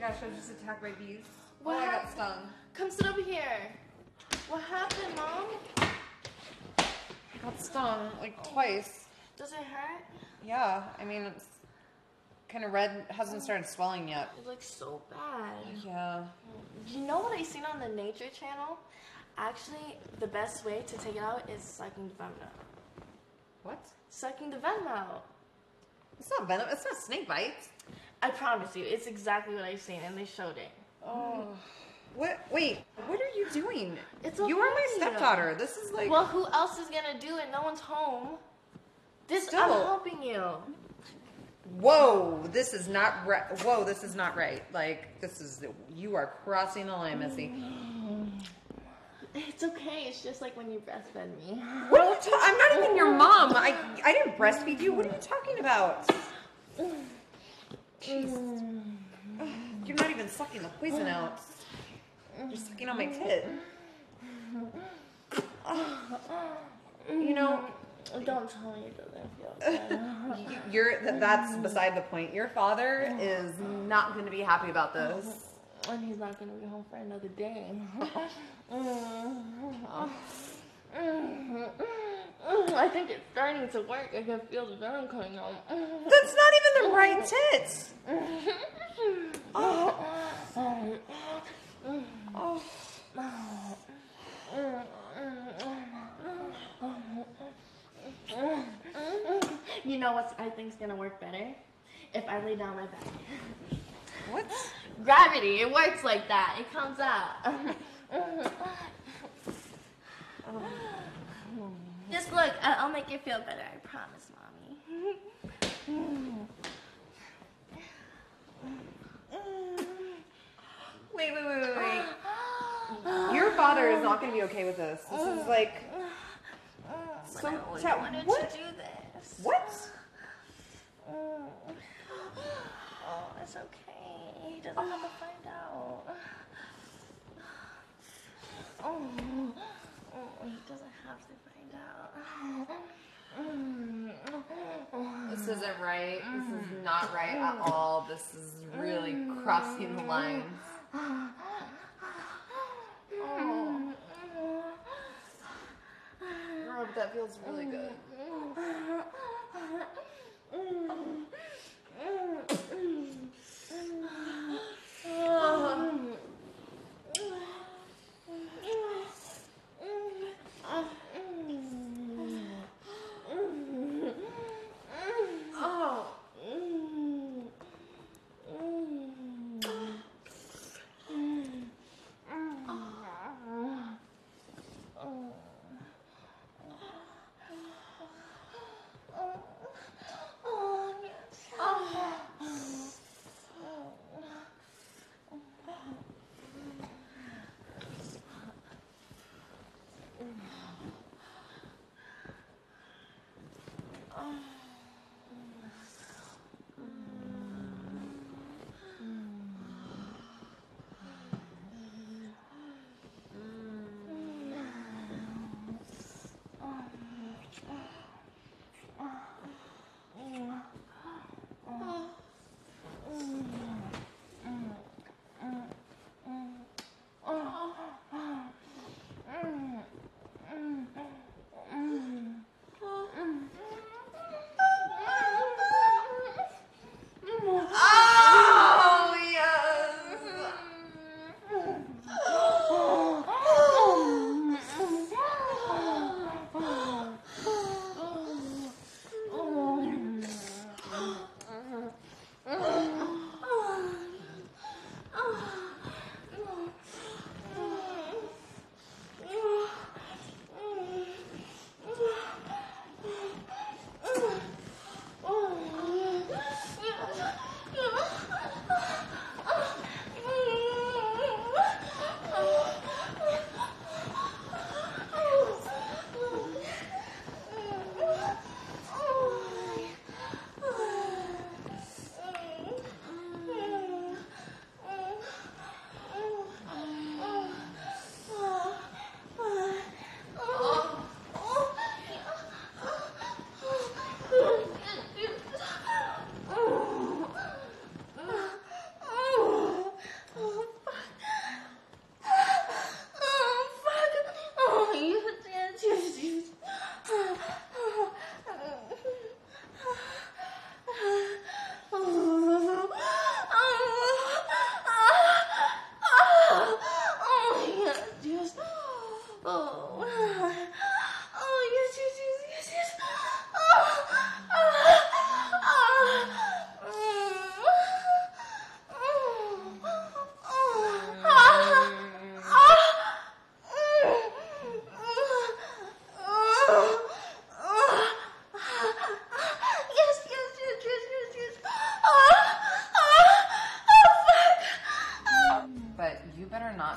gosh, I was just attacked by bees. Oh, what oh, I got stung. Come sit over here. What happened, Mom? I got stung like twice. Does it hurt? Yeah, I mean it's kind of red. Hasn't started swelling yet. It looks so bad. Yeah. You know what I seen on the Nature Channel? Actually, the best way to take it out is sucking the venom out. What? Sucking the venom out. It's not venom. It's not snake bites. I promise you, it's exactly what I've seen, and they showed it. Oh. What? Wait. What are you doing? It's You are my stepdaughter. This is like. Well, who else is gonna do it? No one's home. This Still. I'm helping you. Whoa, this is not right. Whoa, this is not right. Like, this is, you are crossing the line, Missy. It's okay. It's just like when you breastfed me. What are you ta- I'm not even your mom. I, I didn't breastfeed you. What are you talking about? Jeez. You're not even sucking the poison out. You're sucking on my tit. You know, Don't tell me it doesn't feel good. you're that's beside the point. Your father is not going to be happy about this. and he's not gonna be home for another day. I think it's starting to work. I can feel the venom coming out. That's not the right tits. Oh. Oh. You know what I think's gonna work better? If I lay down my back. What? Gravity, it works like that. It comes out. Just look, I'll make it feel better. I promise, mommy. Wait, wait, wait, wait, wait. Your father is not going to be okay with this. This is like. So, I always Chat, wanted what? to do this. What? Oh, it's okay. He doesn't have to find out. Oh, oh, he doesn't have to find out. This isn't right. This is mm. not right at all. This is really crossing the lines. Oh, but that feels really good.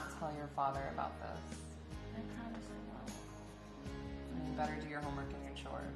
Not tell your father about this. I promise I won't. And you better do your homework and your chores.